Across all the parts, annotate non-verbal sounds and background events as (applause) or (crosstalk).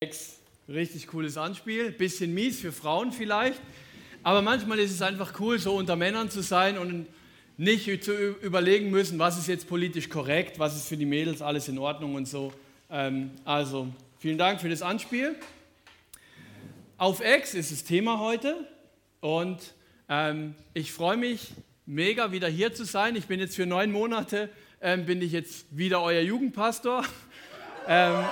Richtig cooles Anspiel, bisschen mies für Frauen vielleicht, aber manchmal ist es einfach cool, so unter Männern zu sein und nicht zu überlegen müssen, was ist jetzt politisch korrekt, was ist für die Mädels alles in Ordnung und so. Ähm, also vielen Dank für das Anspiel. Auf Ex ist das Thema heute und ähm, ich freue mich mega wieder hier zu sein. Ich bin jetzt für neun Monate, ähm, bin ich jetzt wieder euer Jugendpastor. (laughs) Ähm,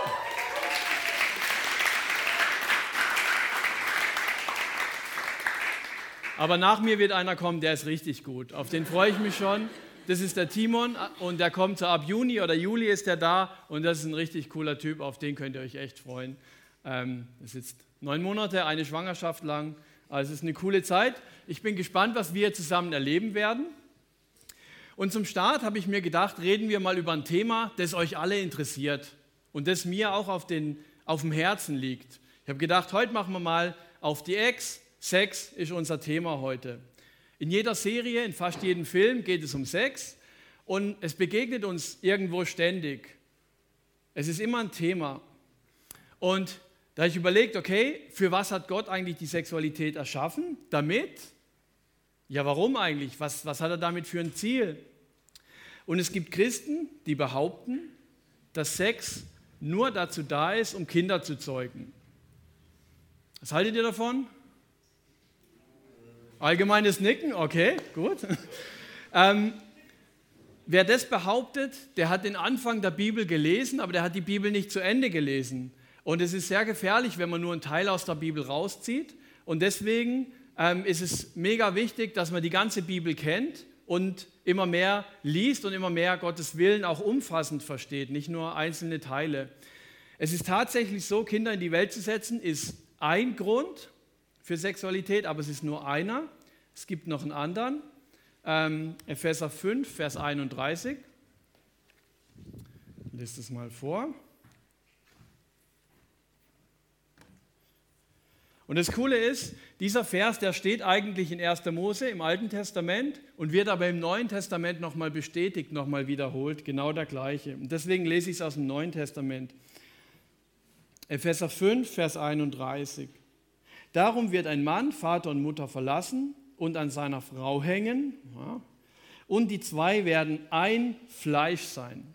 Aber nach mir wird einer kommen, der ist richtig gut. Auf den freue ich mich schon. Das ist der Timon und der kommt so ab Juni oder Juli ist der da und das ist ein richtig cooler Typ, auf den könnt ihr euch echt freuen. Ähm, es ist neun Monate, eine Schwangerschaft lang, also es ist eine coole Zeit. Ich bin gespannt, was wir zusammen erleben werden. Und zum Start habe ich mir gedacht, reden wir mal über ein Thema, das euch alle interessiert und das mir auch auf, den, auf dem Herzen liegt. Ich habe gedacht, heute machen wir mal auf die Ex, Sex ist unser Thema heute. In jeder Serie, in fast jedem Film geht es um Sex und es begegnet uns irgendwo ständig. Es ist immer ein Thema. Und da ich überlegt, okay, für was hat Gott eigentlich die Sexualität erschaffen? Damit? Ja, warum eigentlich? Was, was hat er damit für ein Ziel? Und es gibt Christen, die behaupten, dass Sex nur dazu da ist, um Kinder zu zeugen. Was haltet ihr davon? Allgemeines Nicken, okay, gut. Ähm, wer das behauptet, der hat den Anfang der Bibel gelesen, aber der hat die Bibel nicht zu Ende gelesen. Und es ist sehr gefährlich, wenn man nur einen Teil aus der Bibel rauszieht. Und deswegen ähm, ist es mega wichtig, dass man die ganze Bibel kennt und immer mehr liest und immer mehr Gottes Willen auch umfassend versteht, nicht nur einzelne Teile. Es ist tatsächlich so, Kinder in die Welt zu setzen, ist ein Grund, für Sexualität, aber es ist nur einer. Es gibt noch einen anderen. Ähm, Epheser 5, Vers 31. Ich lese es mal vor. Und das Coole ist, dieser Vers, der steht eigentlich in 1. Mose im Alten Testament und wird aber im Neuen Testament nochmal bestätigt, nochmal wiederholt, genau der gleiche. Und deswegen lese ich es aus dem Neuen Testament. Epheser 5, Vers 31. Darum wird ein Mann Vater und Mutter verlassen und an seiner Frau hängen. Ja, und die zwei werden ein Fleisch sein.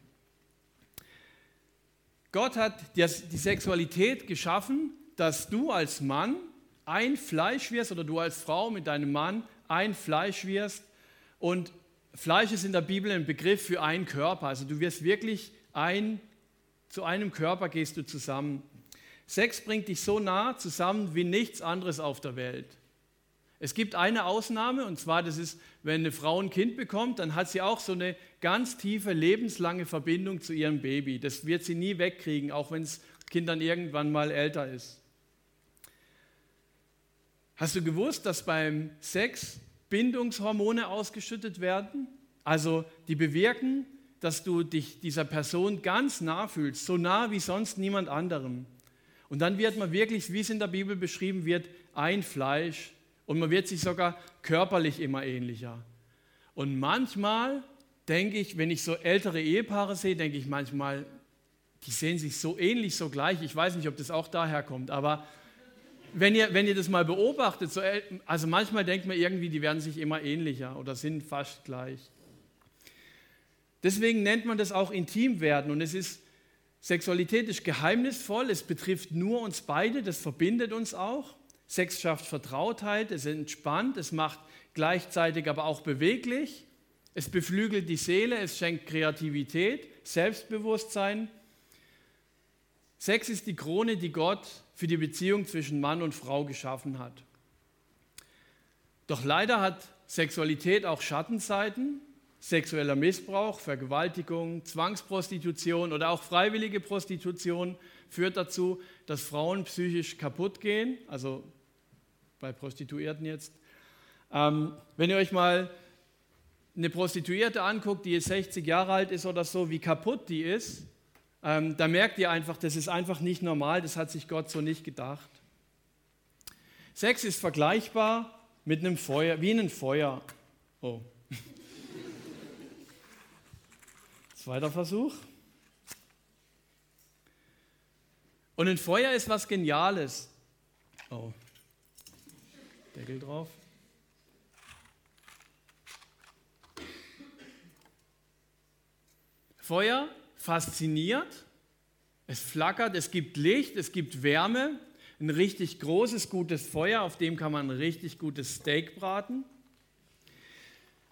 Gott hat die Sexualität geschaffen, dass du als Mann ein Fleisch wirst oder du als Frau mit deinem Mann ein Fleisch wirst. Und Fleisch ist in der Bibel ein Begriff für einen Körper. Also du wirst wirklich ein, zu einem Körper gehst du zusammen. Sex bringt dich so nah zusammen wie nichts anderes auf der Welt. Es gibt eine Ausnahme, und zwar, das ist, wenn eine Frau ein Kind bekommt, dann hat sie auch so eine ganz tiefe, lebenslange Verbindung zu ihrem Baby. Das wird sie nie wegkriegen, auch wenn das Kind dann irgendwann mal älter ist. Hast du gewusst, dass beim Sex Bindungshormone ausgeschüttet werden? Also die bewirken, dass du dich dieser Person ganz nah fühlst, so nah wie sonst niemand anderem. Und dann wird man wirklich, wie es in der Bibel beschrieben wird, ein Fleisch und man wird sich sogar körperlich immer ähnlicher. Und manchmal denke ich, wenn ich so ältere Ehepaare sehe, denke ich manchmal, die sehen sich so ähnlich, so gleich. Ich weiß nicht, ob das auch daher kommt, aber wenn ihr, wenn ihr das mal beobachtet, so, also manchmal denkt man irgendwie, die werden sich immer ähnlicher oder sind fast gleich. Deswegen nennt man das auch Intimwerden und es ist Sexualität ist geheimnisvoll, es betrifft nur uns beide, das verbindet uns auch. Sex schafft Vertrautheit, es entspannt, es macht gleichzeitig aber auch beweglich, es beflügelt die Seele, es schenkt Kreativität, Selbstbewusstsein. Sex ist die Krone, die Gott für die Beziehung zwischen Mann und Frau geschaffen hat. Doch leider hat Sexualität auch Schattenseiten sexueller Missbrauch, Vergewaltigung, Zwangsprostitution oder auch freiwillige Prostitution führt dazu, dass Frauen psychisch kaputt gehen, also bei Prostituierten jetzt. Ähm, wenn ihr euch mal eine Prostituierte anguckt, die jetzt 60 Jahre alt ist oder so, wie kaputt die ist, ähm, da merkt ihr einfach, das ist einfach nicht normal, das hat sich Gott so nicht gedacht. Sex ist vergleichbar mit einem Feuer, wie einem Feuer. Oh, Zweiter Versuch. Und ein Feuer ist was Geniales. Oh, Deckel drauf. Feuer fasziniert, es flackert, es gibt Licht, es gibt Wärme, ein richtig großes, gutes Feuer, auf dem kann man ein richtig gutes Steak braten.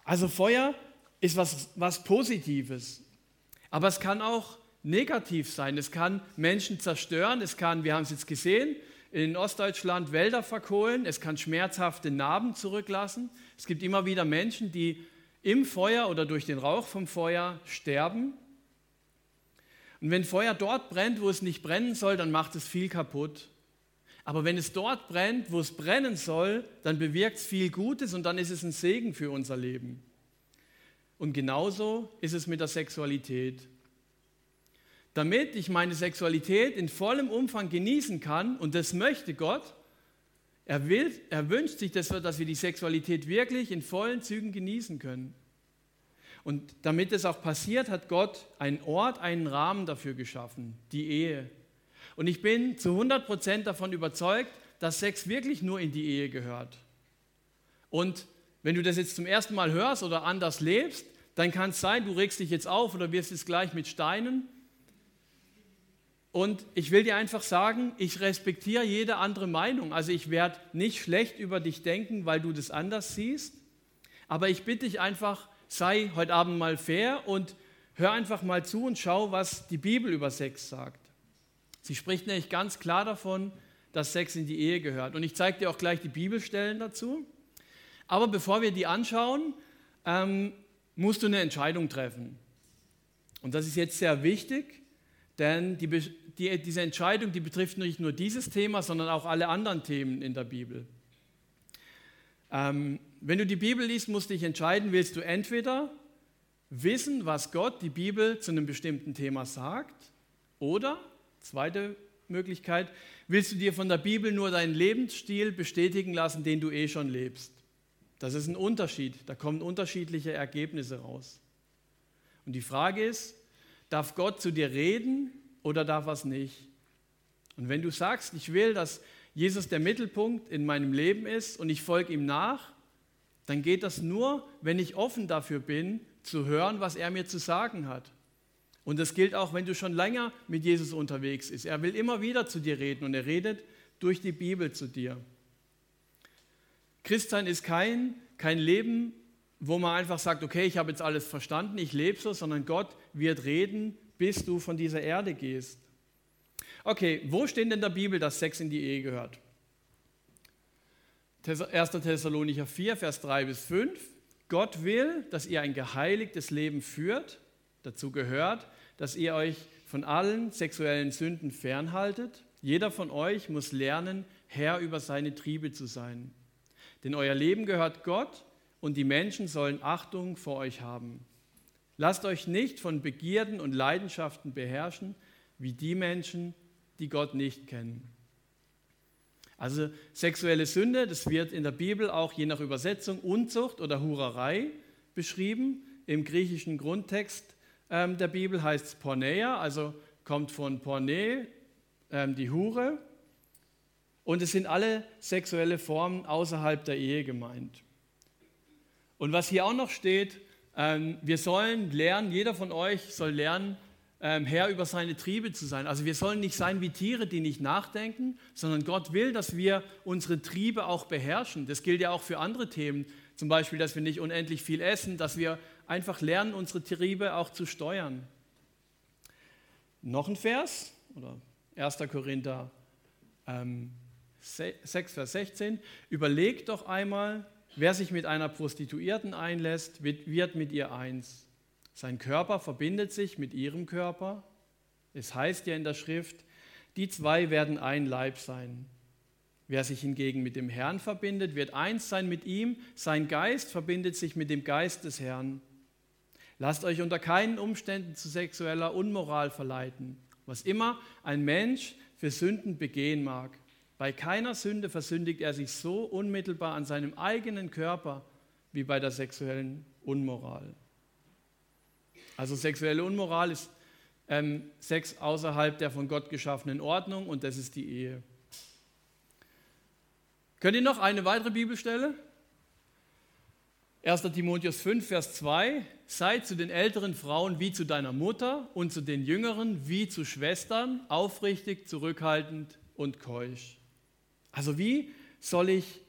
Also Feuer ist was, was Positives, aber es kann auch negativ sein. Es kann Menschen zerstören, es kann, wir haben es jetzt gesehen, in Ostdeutschland Wälder verkohlen, es kann schmerzhafte Narben zurücklassen. Es gibt immer wieder Menschen, die im Feuer oder durch den Rauch vom Feuer sterben. Und wenn Feuer dort brennt, wo es nicht brennen soll, dann macht es viel kaputt. Aber wenn es dort brennt, wo es brennen soll, dann bewirkt es viel Gutes und dann ist es ein Segen für unser Leben. Und genauso ist es mit der Sexualität. Damit ich meine Sexualität in vollem Umfang genießen kann, und das möchte Gott, er, will, er wünscht sich, dass wir, dass wir die Sexualität wirklich in vollen Zügen genießen können. Und damit es auch passiert, hat Gott einen Ort, einen Rahmen dafür geschaffen, die Ehe. Und ich bin zu 100% davon überzeugt, dass Sex wirklich nur in die Ehe gehört. Und wenn du das jetzt zum ersten Mal hörst oder anders lebst, dann kann es sein, du regst dich jetzt auf oder wirst es gleich mit Steinen. Und ich will dir einfach sagen, ich respektiere jede andere Meinung. Also ich werde nicht schlecht über dich denken, weil du das anders siehst. Aber ich bitte dich einfach, sei heute Abend mal fair und hör einfach mal zu und schau, was die Bibel über Sex sagt. Sie spricht nämlich ganz klar davon, dass Sex in die Ehe gehört. Und ich zeige dir auch gleich die Bibelstellen dazu. Aber bevor wir die anschauen, ähm, musst du eine Entscheidung treffen. Und das ist jetzt sehr wichtig, denn die, die, diese Entscheidung, die betrifft nicht nur dieses Thema, sondern auch alle anderen Themen in der Bibel. Ähm, wenn du die Bibel liest, musst du dich entscheiden, willst du entweder wissen, was Gott, die Bibel, zu einem bestimmten Thema sagt, oder, zweite Möglichkeit, willst du dir von der Bibel nur deinen Lebensstil bestätigen lassen, den du eh schon lebst. Das ist ein Unterschied, da kommen unterschiedliche Ergebnisse raus. Und die Frage ist, darf Gott zu dir reden oder darf er es nicht? Und wenn du sagst, ich will, dass Jesus der Mittelpunkt in meinem Leben ist und ich folge ihm nach, dann geht das nur, wenn ich offen dafür bin, zu hören, was er mir zu sagen hat. Und das gilt auch, wenn du schon länger mit Jesus unterwegs bist. Er will immer wieder zu dir reden und er redet durch die Bibel zu dir. Christsein ist kein, kein Leben, wo man einfach sagt, okay, ich habe jetzt alles verstanden, ich lebe so, sondern Gott wird reden, bis du von dieser Erde gehst. Okay, wo steht denn in der Bibel, dass Sex in die Ehe gehört? 1. Thessalonicher 4, Vers 3 bis 5. Gott will, dass ihr ein geheiligtes Leben führt. Dazu gehört, dass ihr euch von allen sexuellen Sünden fernhaltet. Jeder von euch muss lernen, Herr über seine Triebe zu sein. Denn euer Leben gehört Gott und die Menschen sollen Achtung vor euch haben. Lasst euch nicht von Begierden und Leidenschaften beherrschen, wie die Menschen, die Gott nicht kennen. Also sexuelle Sünde, das wird in der Bibel auch je nach Übersetzung Unzucht oder Hurerei beschrieben. Im griechischen Grundtext ähm, der Bibel heißt es Porneia, also kommt von Porne, ähm, die Hure. Und es sind alle sexuelle Formen außerhalb der Ehe gemeint. Und was hier auch noch steht, ähm, wir sollen lernen, jeder von euch soll lernen, ähm, Herr über seine Triebe zu sein. Also wir sollen nicht sein wie Tiere, die nicht nachdenken, sondern Gott will, dass wir unsere Triebe auch beherrschen. Das gilt ja auch für andere Themen, zum Beispiel, dass wir nicht unendlich viel essen, dass wir einfach lernen, unsere Triebe auch zu steuern. Noch ein Vers, oder 1. Korinther ähm, 6, Vers 16. Überlegt doch einmal, wer sich mit einer Prostituierten einlässt, wird mit ihr eins. Sein Körper verbindet sich mit ihrem Körper. Es heißt ja in der Schrift, die zwei werden ein Leib sein. Wer sich hingegen mit dem Herrn verbindet, wird eins sein mit ihm. Sein Geist verbindet sich mit dem Geist des Herrn. Lasst euch unter keinen Umständen zu sexueller Unmoral verleiten, was immer ein Mensch für Sünden begehen mag. Bei keiner Sünde versündigt er sich so unmittelbar an seinem eigenen Körper wie bei der sexuellen Unmoral. Also sexuelle Unmoral ist ähm, Sex außerhalb der von Gott geschaffenen Ordnung und das ist die Ehe. Könnt ihr noch eine weitere Bibelstelle? 1. Timotheus 5, Vers 2, sei zu den älteren Frauen wie zu deiner Mutter und zu den jüngeren wie zu Schwestern, aufrichtig, zurückhaltend und keusch. Also wie soll ich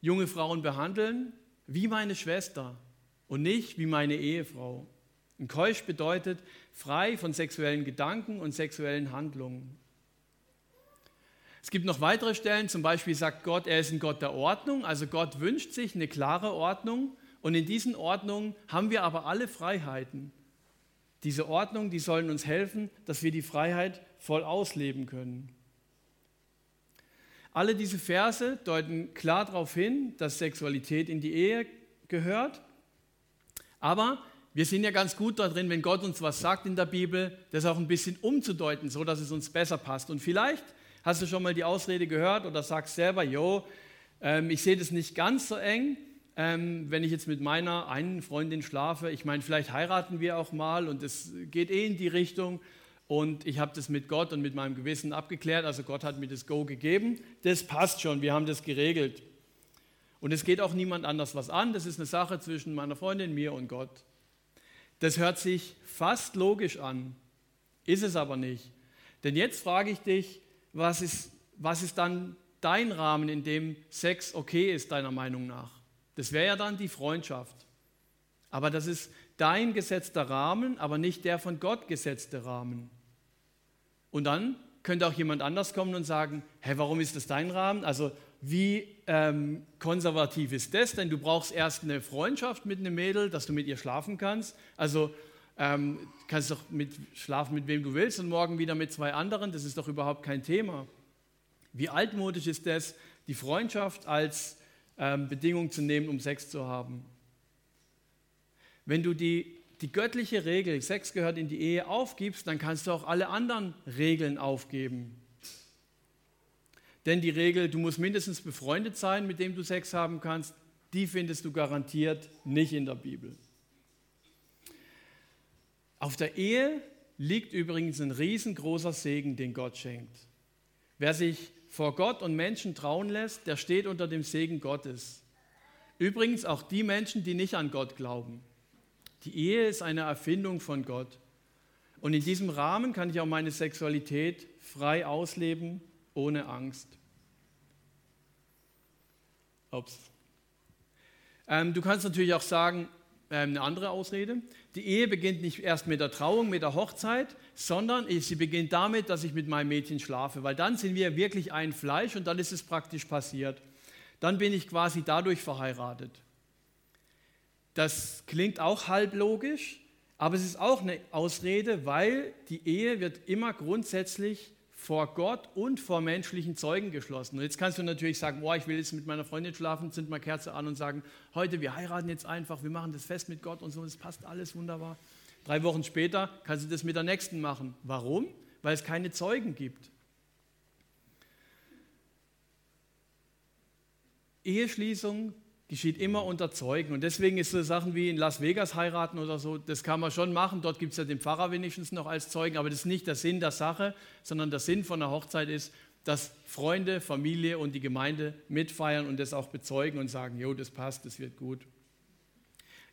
junge Frauen behandeln? Wie meine Schwester und nicht wie meine Ehefrau. Und keusch bedeutet frei von sexuellen Gedanken und sexuellen Handlungen. Es gibt noch weitere Stellen, zum Beispiel sagt Gott, er ist ein Gott der Ordnung, also Gott wünscht sich eine klare Ordnung und in diesen Ordnungen haben wir aber alle Freiheiten. Diese Ordnung, die sollen uns helfen, dass wir die Freiheit voll ausleben können. Alle diese Verse deuten klar darauf hin, dass Sexualität in die Ehe gehört. Aber wir sind ja ganz gut darin, wenn Gott uns was sagt in der Bibel, das auch ein bisschen umzudeuten, so dass es uns besser passt. Und vielleicht hast du schon mal die Ausrede gehört oder sagst selber, jo, ähm, ich sehe das nicht ganz so eng ähm, wenn ich jetzt mit meiner einen Freundin schlafe. Ich meine, vielleicht heiraten wir auch mal und es geht eh in die Richtung. Und ich habe das mit Gott und mit meinem Gewissen abgeklärt. Also Gott hat mir das Go gegeben. Das passt schon, wir haben das geregelt. Und es geht auch niemand anders was an. Das ist eine Sache zwischen meiner Freundin, mir und Gott. Das hört sich fast logisch an, ist es aber nicht. Denn jetzt frage ich dich, was ist, was ist dann dein Rahmen, in dem Sex okay ist, deiner Meinung nach? Das wäre ja dann die Freundschaft. Aber das ist dein gesetzter Rahmen, aber nicht der von Gott gesetzte Rahmen. Und dann könnte auch jemand anders kommen und sagen, hey, warum ist das dein Rahmen? Also wie ähm, konservativ ist das? Denn du brauchst erst eine Freundschaft mit einem Mädel, dass du mit ihr schlafen kannst. Also ähm, kannst doch mit, schlafen mit wem du willst und morgen wieder mit zwei anderen. Das ist doch überhaupt kein Thema. Wie altmodisch ist das, die Freundschaft als ähm, Bedingung zu nehmen, um Sex zu haben. Wenn du die, die göttliche Regel, Sex gehört in die Ehe, aufgibst, dann kannst du auch alle anderen Regeln aufgeben. Denn die Regel, du musst mindestens befreundet sein, mit dem du Sex haben kannst, die findest du garantiert nicht in der Bibel. Auf der Ehe liegt übrigens ein riesengroßer Segen, den Gott schenkt. Wer sich vor Gott und Menschen trauen lässt, der steht unter dem Segen Gottes. Übrigens auch die Menschen, die nicht an Gott glauben. Die Ehe ist eine Erfindung von Gott. Und in diesem Rahmen kann ich auch meine Sexualität frei ausleben, ohne Angst. Ups. Ähm, du kannst natürlich auch sagen, ähm, eine andere Ausrede. Die Ehe beginnt nicht erst mit der Trauung, mit der Hochzeit, sondern sie beginnt damit, dass ich mit meinem Mädchen schlafe, weil dann sind wir wirklich ein Fleisch und dann ist es praktisch passiert. Dann bin ich quasi dadurch verheiratet. Das klingt auch halb logisch, aber es ist auch eine Ausrede, weil die Ehe wird immer grundsätzlich vor Gott und vor menschlichen Zeugen geschlossen. Und jetzt kannst du natürlich sagen, oh, ich will jetzt mit meiner Freundin schlafen, zünd mal Kerze an und sagen, heute, wir heiraten jetzt einfach, wir machen das fest mit Gott und so, es passt alles wunderbar. Drei Wochen später kannst du das mit der nächsten machen. Warum? Weil es keine Zeugen gibt. Eheschließung geschieht immer unter Zeugen. Und deswegen ist so Sachen wie in Las Vegas heiraten oder so, das kann man schon machen. Dort gibt es ja den Pfarrer wenigstens noch als Zeugen, aber das ist nicht der Sinn der Sache, sondern der Sinn von der Hochzeit ist, dass Freunde, Familie und die Gemeinde mitfeiern und das auch bezeugen und sagen, jo, das passt, das wird gut.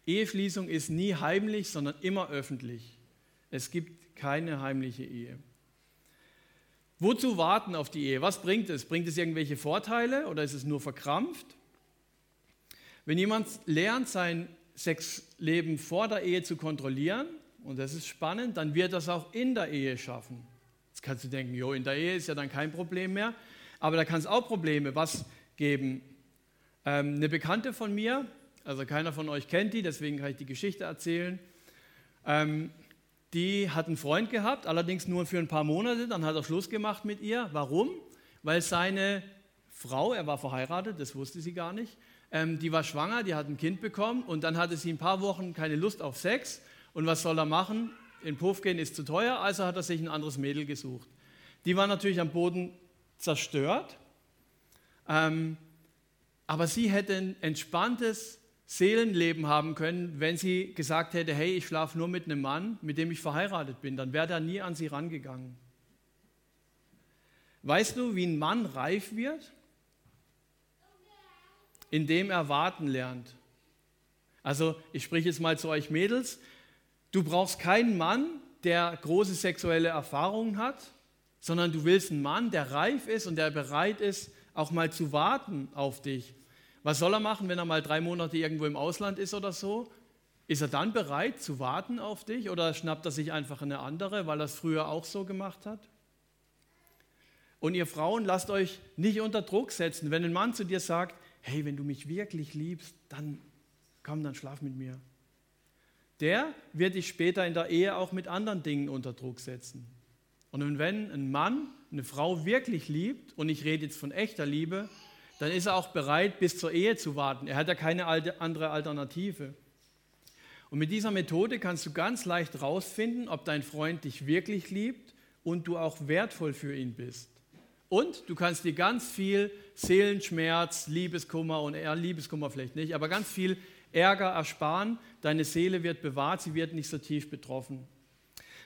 Eheschließung ist nie heimlich, sondern immer öffentlich. Es gibt keine heimliche Ehe. Wozu warten auf die Ehe? Was bringt es? Bringt es irgendwelche Vorteile oder ist es nur verkrampft? Wenn jemand lernt, sein Sexleben vor der Ehe zu kontrollieren, und das ist spannend, dann wird das auch in der Ehe schaffen. Jetzt kannst du denken, jo, in der Ehe ist ja dann kein Problem mehr, aber da kann es auch Probleme was geben. Ähm, eine Bekannte von mir, also keiner von euch kennt die, deswegen kann ich die Geschichte erzählen. Ähm, die hat einen Freund gehabt, allerdings nur für ein paar Monate, dann hat er Schluss gemacht mit ihr. Warum? Weil seine Frau, er war verheiratet, das wusste sie gar nicht, ähm, die war schwanger, die hat ein Kind bekommen und dann hatte sie ein paar Wochen keine Lust auf Sex. Und was soll er machen? In Puff gehen ist zu teuer, also hat er sich ein anderes Mädel gesucht. Die war natürlich am Boden zerstört, ähm, aber sie hätte ein entspanntes Seelenleben haben können, wenn sie gesagt hätte, hey, ich schlafe nur mit einem Mann, mit dem ich verheiratet bin. Dann wäre er nie an sie rangegangen. Weißt du, wie ein Mann reif wird? Indem er warten lernt. Also ich spreche jetzt mal zu euch Mädels. Du brauchst keinen Mann, der große sexuelle Erfahrungen hat, sondern du willst einen Mann, der reif ist und der bereit ist, auch mal zu warten auf dich. Was soll er machen, wenn er mal drei Monate irgendwo im Ausland ist oder so? Ist er dann bereit zu warten auf dich oder schnappt er sich einfach eine andere, weil er es früher auch so gemacht hat? Und ihr Frauen, lasst euch nicht unter Druck setzen. Wenn ein Mann zu dir sagt, hey, wenn du mich wirklich liebst, dann komm, dann schlaf mit mir. Der wird dich später in der Ehe auch mit anderen Dingen unter Druck setzen. Und wenn ein Mann eine Frau wirklich liebt, und ich rede jetzt von echter Liebe, dann ist er auch bereit, bis zur Ehe zu warten. Er hat ja keine andere Alternative. Und mit dieser Methode kannst du ganz leicht herausfinden, ob dein Freund dich wirklich liebt und du auch wertvoll für ihn bist. Und du kannst dir ganz viel Seelenschmerz, Liebeskummer und ja, Liebeskummer vielleicht nicht, aber ganz viel Ärger ersparen. Deine Seele wird bewahrt, sie wird nicht so tief betroffen.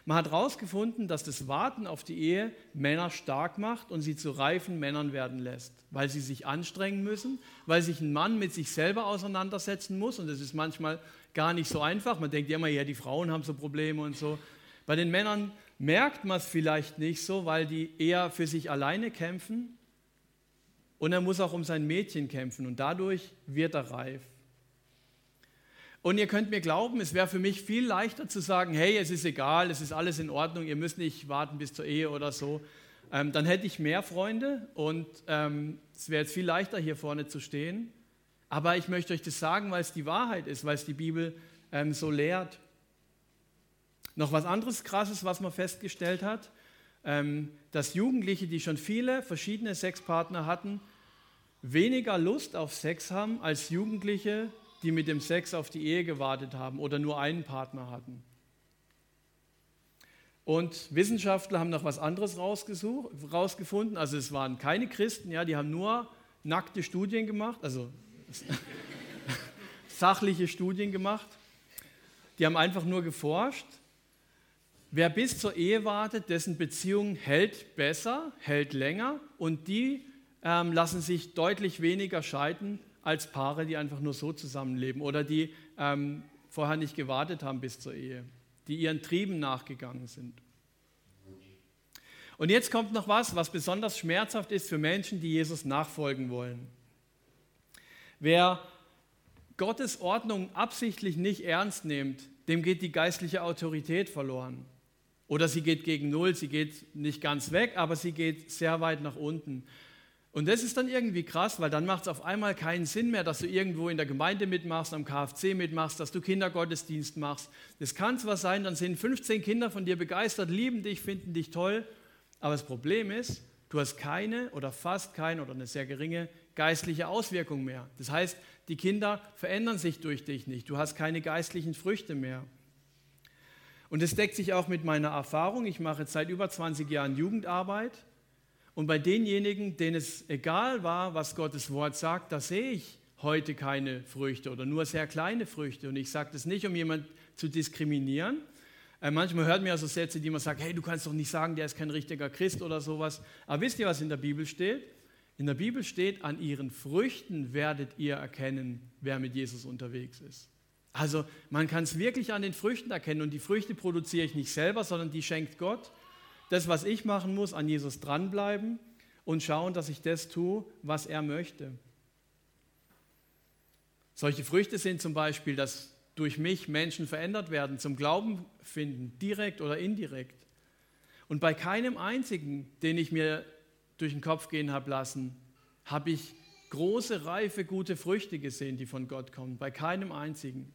Man hat herausgefunden, dass das Warten auf die Ehe Männer stark macht und sie zu reifen Männern werden lässt, weil sie sich anstrengen müssen, weil sich ein Mann mit sich selber auseinandersetzen muss und das ist manchmal gar nicht so einfach. Man denkt ja immer, ja, die Frauen haben so Probleme und so. Bei den Männern merkt man es vielleicht nicht so, weil die eher für sich alleine kämpfen und er muss auch um sein Mädchen kämpfen und dadurch wird er reif. Und ihr könnt mir glauben, es wäre für mich viel leichter zu sagen, hey, es ist egal, es ist alles in Ordnung, ihr müsst nicht warten bis zur Ehe oder so. Ähm, dann hätte ich mehr Freunde und ähm, es wäre jetzt viel leichter, hier vorne zu stehen. Aber ich möchte euch das sagen, weil es die Wahrheit ist, weil es die Bibel ähm, so lehrt. Noch was anderes Krasses, was man festgestellt hat, ähm, dass Jugendliche, die schon viele verschiedene Sexpartner hatten, weniger Lust auf Sex haben als Jugendliche, die mit dem Sex auf die Ehe gewartet haben oder nur einen Partner hatten. Und Wissenschaftler haben noch was anderes rausgefunden. Also es waren keine Christen, ja, die haben nur nackte Studien gemacht, also (laughs) sachliche Studien gemacht. Die haben einfach nur geforscht. Wer bis zur Ehe wartet, dessen Beziehung hält besser, hält länger und die ähm, lassen sich deutlich weniger scheiden als Paare, die einfach nur so zusammenleben oder die ähm, vorher nicht gewartet haben bis zur Ehe, die ihren Trieben nachgegangen sind. Und jetzt kommt noch was, was besonders schmerzhaft ist für Menschen, die Jesus nachfolgen wollen. Wer Gottes Ordnung absichtlich nicht ernst nimmt, dem geht die geistliche Autorität verloren. Oder sie geht gegen Null, sie geht nicht ganz weg, aber sie geht sehr weit nach unten. Und das ist dann irgendwie krass, weil dann macht es auf einmal keinen Sinn mehr, dass du irgendwo in der Gemeinde mitmachst, am KFC mitmachst, dass du Kindergottesdienst machst. Das kann zwar sein, dann sind 15 Kinder von dir begeistert, lieben dich, finden dich toll, aber das Problem ist, du hast keine oder fast keine oder eine sehr geringe geistliche Auswirkung mehr. Das heißt, die Kinder verändern sich durch dich nicht, du hast keine geistlichen Früchte mehr. Und das deckt sich auch mit meiner Erfahrung. Ich mache seit über 20 Jahren Jugendarbeit und bei denjenigen, denen es egal war, was Gottes Wort sagt, da sehe ich heute keine Früchte oder nur sehr kleine Früchte. Und ich sage das nicht, um jemanden zu diskriminieren. Äh, manchmal hört man ja so Sätze, die man sagt, hey, du kannst doch nicht sagen, der ist kein richtiger Christ oder sowas. Aber wisst ihr, was in der Bibel steht? In der Bibel steht, an ihren Früchten werdet ihr erkennen, wer mit Jesus unterwegs ist. Also man kann es wirklich an den Früchten erkennen und die Früchte produziere ich nicht selber, sondern die schenkt Gott das, was ich machen muss, an Jesus dranbleiben und schauen, dass ich das tue, was er möchte. Solche Früchte sind zum Beispiel, dass durch mich Menschen verändert werden, zum Glauben finden, direkt oder indirekt. Und bei keinem einzigen, den ich mir durch den Kopf gehen habe lassen, habe ich große, reife, gute Früchte gesehen, die von Gott kommen. Bei keinem einzigen.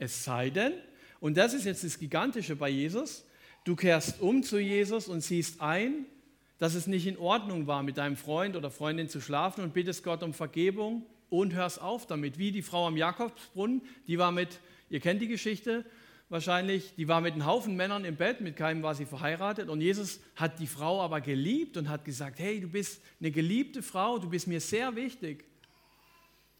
Es sei denn, und das ist jetzt das Gigantische bei Jesus, Du kehrst um zu Jesus und siehst ein, dass es nicht in Ordnung war, mit deinem Freund oder Freundin zu schlafen und bittest Gott um Vergebung und hörst auf damit. Wie die Frau am Jakobsbrunnen, die war mit, ihr kennt die Geschichte wahrscheinlich, die war mit einem Haufen Männern im Bett, mit keinem war sie verheiratet und Jesus hat die Frau aber geliebt und hat gesagt, hey, du bist eine geliebte Frau, du bist mir sehr wichtig.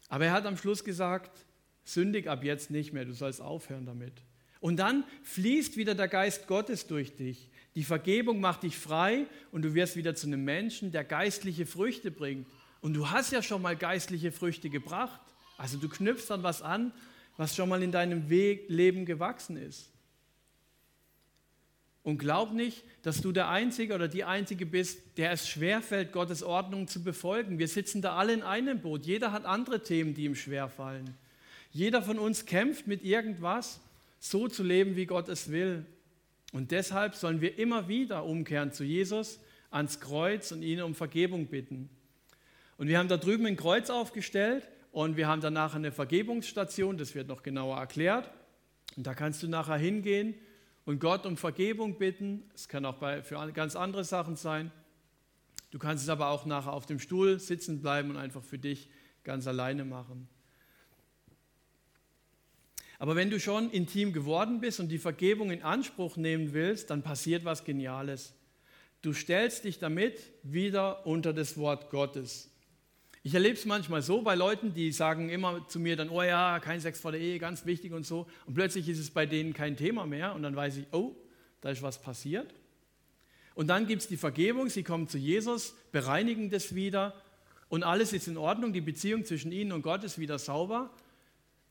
Aber er hat am Schluss gesagt, Sündig ab jetzt nicht mehr, du sollst aufhören damit. Und dann fließt wieder der Geist Gottes durch dich. Die Vergebung macht dich frei und du wirst wieder zu einem Menschen, der geistliche Früchte bringt. Und du hast ja schon mal geistliche Früchte gebracht. Also du knüpfst dann was an, was schon mal in deinem Weg, Leben gewachsen ist. Und glaub nicht, dass du der Einzige oder die Einzige bist, der es schwerfällt, Gottes Ordnung zu befolgen. Wir sitzen da alle in einem Boot. Jeder hat andere Themen, die ihm schwerfallen. Jeder von uns kämpft mit irgendwas, so zu leben, wie Gott es will. Und deshalb sollen wir immer wieder umkehren zu Jesus, ans Kreuz und ihn um Vergebung bitten. Und wir haben da drüben ein Kreuz aufgestellt und wir haben danach eine Vergebungsstation, das wird noch genauer erklärt. Und da kannst du nachher hingehen und Gott um Vergebung bitten. Es kann auch bei, für ganz andere Sachen sein. Du kannst es aber auch nachher auf dem Stuhl sitzen bleiben und einfach für dich ganz alleine machen. Aber wenn du schon intim geworden bist und die Vergebung in Anspruch nehmen willst, dann passiert was Geniales. Du stellst dich damit wieder unter das Wort Gottes. Ich erlebe es manchmal so bei Leuten, die sagen immer zu mir dann, oh ja, kein Sex vor der Ehe, ganz wichtig und so. Und plötzlich ist es bei denen kein Thema mehr und dann weiß ich, oh, da ist was passiert. Und dann gibt es die Vergebung, sie kommen zu Jesus, bereinigen das wieder und alles ist in Ordnung, die Beziehung zwischen ihnen und Gott ist wieder sauber.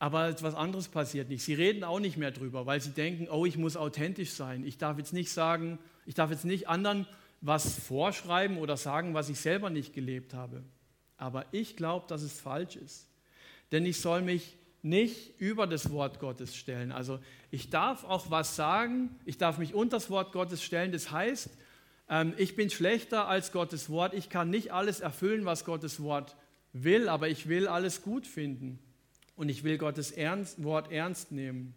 Aber etwas anderes passiert nicht. Sie reden auch nicht mehr drüber, weil sie denken, oh, ich muss authentisch sein. Ich darf jetzt nicht sagen, ich darf jetzt nicht anderen was vorschreiben oder sagen, was ich selber nicht gelebt habe. Aber ich glaube, dass es falsch ist. Denn ich soll mich nicht über das Wort Gottes stellen. Also ich darf auch was sagen, ich darf mich unter das Wort Gottes stellen. Das heißt, ähm, ich bin schlechter als Gottes Wort. Ich kann nicht alles erfüllen, was Gottes Wort will, aber ich will alles gut finden. Und ich will Gottes ernst, Wort ernst nehmen.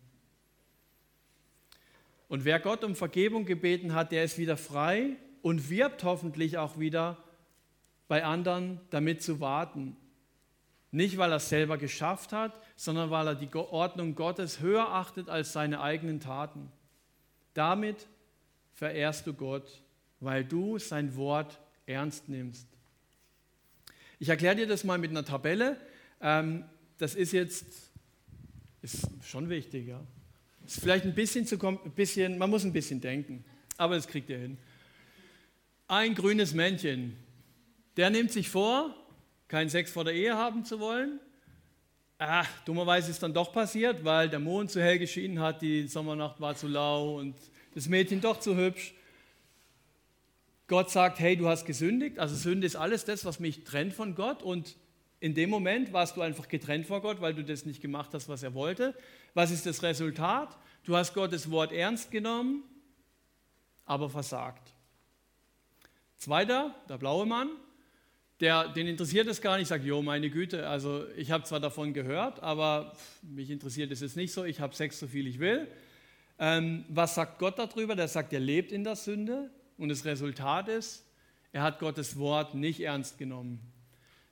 Und wer Gott um Vergebung gebeten hat, der ist wieder frei und wirbt hoffentlich auch wieder bei anderen damit zu warten. Nicht, weil er es selber geschafft hat, sondern weil er die Ordnung Gottes höher achtet als seine eigenen Taten. Damit verehrst du Gott, weil du sein Wort ernst nimmst. Ich erkläre dir das mal mit einer Tabelle. Ähm, das ist jetzt ist schon wichtig. Ja. Ist vielleicht ein bisschen zu ein bisschen, man muss ein bisschen denken, aber das kriegt ihr hin. Ein grünes Männchen der nimmt sich vor, keinen Sex vor der Ehe haben zu wollen. Ah, dummerweise ist dann doch passiert, weil der Mond zu hell geschienen hat, die Sommernacht war zu lau und das Mädchen doch zu hübsch. Gott sagt, hey, du hast gesündigt. Also Sünde ist alles das, was mich trennt von Gott. Und in dem Moment warst du einfach getrennt vor Gott, weil du das nicht gemacht hast, was er wollte. Was ist das Resultat? Du hast Gottes Wort ernst genommen, aber versagt. Zweiter, der blaue Mann, der, den interessiert es gar nicht, sagt, jo, meine Güte, also ich habe zwar davon gehört, aber mich interessiert es jetzt nicht so, ich habe Sex so viel ich will. Ähm, was sagt Gott darüber? Der sagt, er lebt in der Sünde und das Resultat ist, er hat Gottes Wort nicht ernst genommen.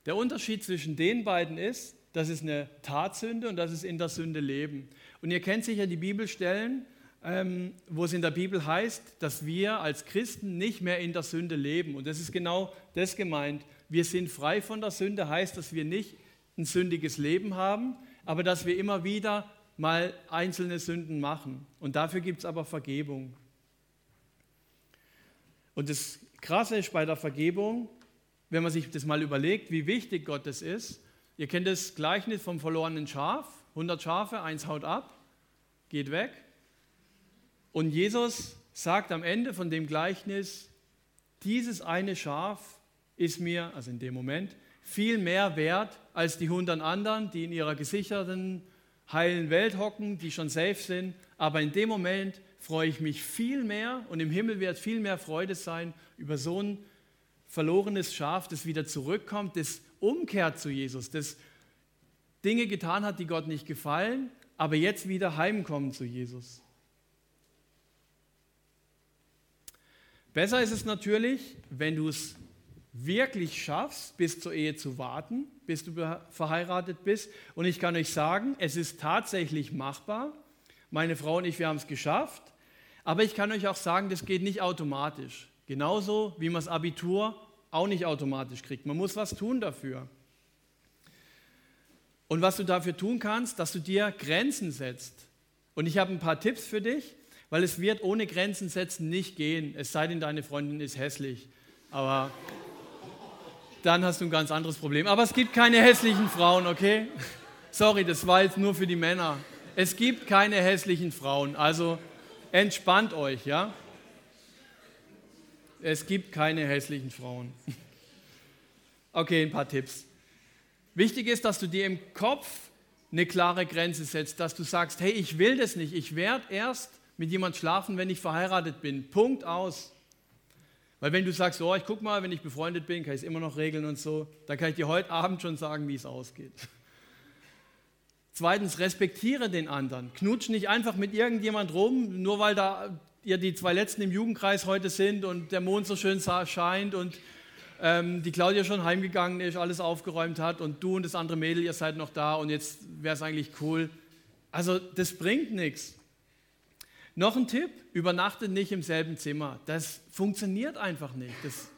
Der Unterschied zwischen den beiden ist, das ist eine Tatsünde und das ist in der Sünde leben. Und ihr kennt sicher die Bibelstellen, ähm, wo es in der Bibel heißt, dass wir als Christen nicht mehr in der Sünde leben. Und das ist genau das gemeint wir sind frei von der Sünde, heißt, dass wir nicht ein sündiges Leben haben, aber dass wir immer wieder mal einzelne Sünden machen. Und dafür gibt es aber Vergebung. Und das Krasse ist bei der Vergebung, wenn man sich das mal überlegt, wie wichtig Gott das ist. Ihr kennt das Gleichnis vom verlorenen Schaf. 100 Schafe, eins haut ab, geht weg. Und Jesus sagt am Ende von dem Gleichnis, dieses eine Schaf ist mir, also in dem Moment, viel mehr wert als die hundert anderen, die in ihrer gesicherten, heilen Welt hocken, die schon safe sind. Aber in dem Moment freue ich mich viel mehr und im Himmel wird viel mehr Freude sein über so ein verlorenes Schaf, das wieder zurückkommt, das umkehrt zu Jesus, das Dinge getan hat, die Gott nicht gefallen, aber jetzt wieder heimkommen zu Jesus. Besser ist es natürlich, wenn du es wirklich schaffst, bis zur Ehe zu warten, bis du verheiratet bist. Und ich kann euch sagen, es ist tatsächlich machbar. Meine Frau und ich, wir haben es geschafft. Aber ich kann euch auch sagen, das geht nicht automatisch. Genauso wie man das Abitur auch nicht automatisch kriegt. Man muss was tun dafür. Und was du dafür tun kannst, dass du dir Grenzen setzt. Und ich habe ein paar Tipps für dich, weil es wird ohne Grenzen setzen nicht gehen, es sei denn, deine Freundin ist hässlich. Aber dann hast du ein ganz anderes Problem. Aber es gibt keine hässlichen Frauen, okay? Sorry, das war jetzt nur für die Männer. Es gibt keine hässlichen Frauen, also entspannt euch, ja? Es gibt keine hässlichen Frauen. Okay, ein paar Tipps. Wichtig ist, dass du dir im Kopf eine klare Grenze setzt, dass du sagst, hey, ich will das nicht, ich werde erst mit jemand schlafen, wenn ich verheiratet bin. Punkt aus. Weil wenn du sagst, oh, ich guck mal, wenn ich befreundet bin, kann ich es immer noch regeln und so, dann kann ich dir heute Abend schon sagen, wie es ausgeht. Zweitens, respektiere den anderen. Knutsch nicht einfach mit irgendjemand rum, nur weil da ihr die zwei letzten im Jugendkreis heute sind und der Mond so schön scheint und ähm, die Claudia schon heimgegangen ist, alles aufgeräumt hat und du und das andere Mädel, ihr seid noch da und jetzt wäre es eigentlich cool. Also das bringt nichts. Noch ein Tipp, übernachtet nicht im selben Zimmer. Das funktioniert einfach nicht. Das,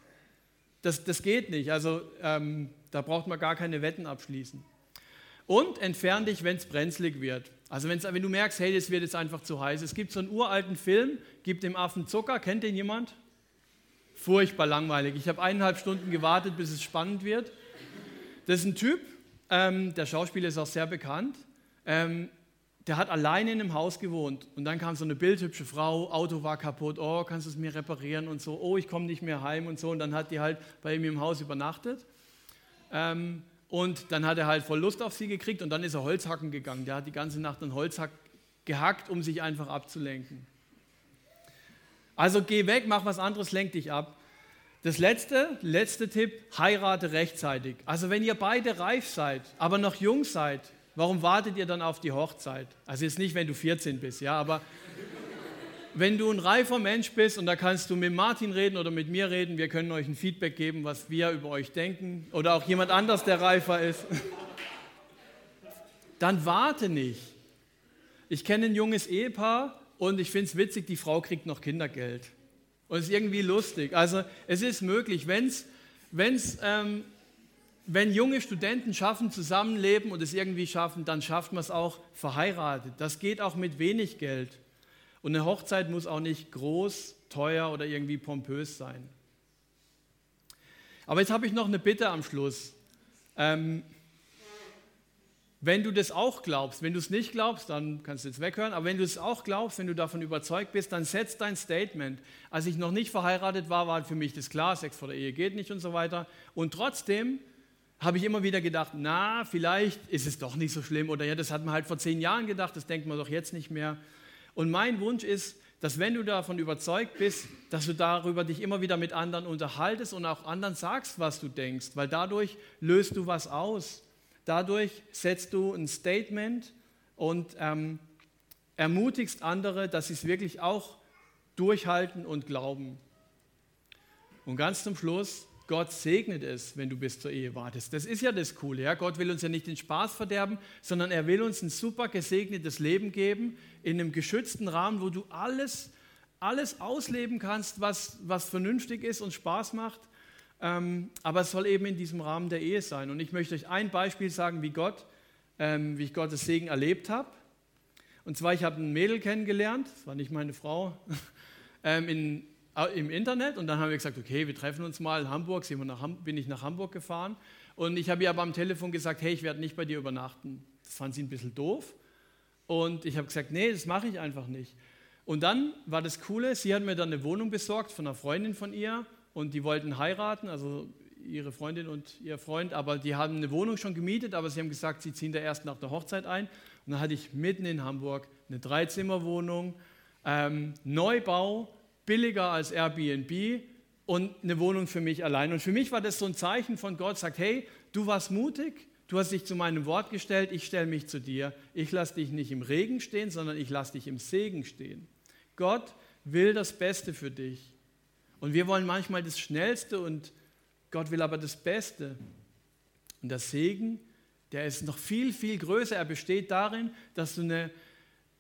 das, das geht nicht. Also ähm, da braucht man gar keine Wetten abschließen. Und entfern dich, wenn es brenzlig wird. Also wenn du merkst, hey, das wird jetzt einfach zu heiß. Es gibt so einen uralten Film, gibt dem Affen Zucker. Kennt den jemand? furchtbar langweilig. Ich habe eineinhalb Stunden gewartet, bis es spannend wird. Das ist ein Typ, ähm, der Schauspieler ist auch sehr bekannt. Ähm, der hat alleine in einem Haus gewohnt und dann kam so eine bildhübsche Frau, Auto war kaputt, oh, kannst du es mir reparieren und so, oh, ich komme nicht mehr heim und so und dann hat die halt bei ihm im Haus übernachtet ähm, und dann hat er halt voll Lust auf sie gekriegt und dann ist er Holzhacken gegangen. Der hat die ganze Nacht ein Holzhack gehackt, um sich einfach abzulenken. Also geh weg, mach was anderes, lenk dich ab. Das letzte, letzte Tipp, heirate rechtzeitig. Also wenn ihr beide reif seid, aber noch jung seid, warum wartet ihr dann auf die Hochzeit? Also jetzt nicht, wenn du 14 bist, ja, aber wenn du ein reifer Mensch bist und da kannst du mit Martin reden oder mit mir reden, wir können euch ein Feedback geben, was wir über euch denken oder auch jemand anders, der reifer ist, (laughs) dann warte nicht. Ich kenne ein junges Ehepaar, und ich finde es witzig, die Frau kriegt noch Kindergeld. Und es ist irgendwie lustig. Also es ist möglich, wenn's, wenn's, ähm, wenn junge Studenten schaffen, zusammenleben und es irgendwie schaffen, dann schafft man es auch verheiratet. Das geht auch mit wenig Geld. Und eine Hochzeit muss auch nicht groß, teuer oder irgendwie pompös sein. Aber jetzt habe ich noch eine Bitte am Schluss. Ähm, wenn du das auch glaubst, wenn du es nicht glaubst, dann kannst du jetzt weghören, aber wenn du es auch glaubst, wenn du davon überzeugt bist, dann setz dein Statement. Als ich noch nicht verheiratet war, war für mich das klar, Sex vor der Ehe geht nicht und so weiter. Und trotzdem habe ich immer wieder gedacht, na, vielleicht ist es doch nicht so schlimm oder ja, das hat man halt vor zehn Jahren gedacht, das denkt man doch jetzt nicht mehr. Und mein Wunsch ist, dass wenn du davon überzeugt bist, dass du darüber dich immer wieder mit anderen unterhaltest und auch anderen sagst, was du denkst, weil dadurch löst du was aus. Dadurch setzt du ein Statement und ähm, ermutigst andere, dass sie es wirklich auch durchhalten und glauben. Und ganz zum Schluss, Gott segnet es, wenn du bis zur Ehe wartest. Das ist ja das Coole. Ja? Gott will uns ja nicht den Spaß verderben, sondern er will uns ein super gesegnetes Leben geben, in einem geschützten Rahmen, wo du alles, alles ausleben kannst, was, was vernünftig ist und Spaß macht. Ähm, aber es soll eben in diesem Rahmen der Ehe sein. Und ich möchte euch ein Beispiel sagen, wie Gott, ähm, wie ich Gottes Segen erlebt habe. Und zwar, ich habe ein Mädel kennengelernt, das war nicht meine Frau, (laughs) ähm, in, im Internet. Und dann haben wir gesagt, okay, wir treffen uns mal in Hamburg. Bin ich nach Hamburg gefahren. Und ich habe ihr aber am Telefon gesagt, hey, ich werde nicht bei dir übernachten. Das fand sie ein bisschen doof. Und ich habe gesagt, nee, das mache ich einfach nicht. Und dann war das Coole, sie hat mir dann eine Wohnung besorgt von einer Freundin von ihr und die wollten heiraten, also ihre Freundin und ihr Freund, aber die haben eine Wohnung schon gemietet, aber sie haben gesagt, sie ziehen da erst nach der Hochzeit ein. Und dann hatte ich mitten in Hamburg eine Dreizimmerwohnung, ähm, Neubau, billiger als Airbnb und eine Wohnung für mich allein. Und für mich war das so ein Zeichen von Gott, sagt, hey, du warst mutig, du hast dich zu meinem Wort gestellt, ich stelle mich zu dir. Ich lasse dich nicht im Regen stehen, sondern ich lasse dich im Segen stehen. Gott will das Beste für dich. Und wir wollen manchmal das Schnellste und Gott will aber das Beste. Und der Segen, der ist noch viel, viel größer. Er besteht darin, dass du eine,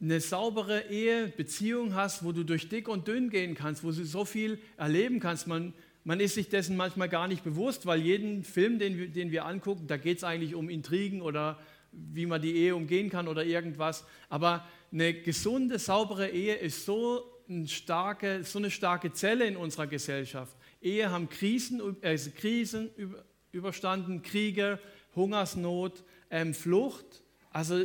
eine saubere Ehe, Beziehung hast, wo du durch dick und dünn gehen kannst, wo du so viel erleben kannst. Man, man ist sich dessen manchmal gar nicht bewusst, weil jeden Film, den wir, den wir angucken, da geht es eigentlich um Intrigen oder wie man die Ehe umgehen kann oder irgendwas. Aber eine gesunde, saubere Ehe ist so, ein starke, so eine starke Zelle in unserer Gesellschaft. Ehe haben Krisen, äh, Krisen überstanden, Kriege, Hungersnot, ähm, Flucht. Also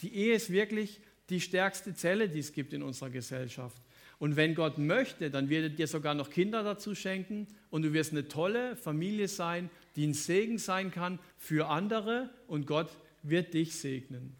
die Ehe ist wirklich die stärkste Zelle, die es gibt in unserer Gesellschaft. Und wenn Gott möchte, dann wird er dir sogar noch Kinder dazu schenken und du wirst eine tolle Familie sein, die ein Segen sein kann für andere und Gott wird dich segnen.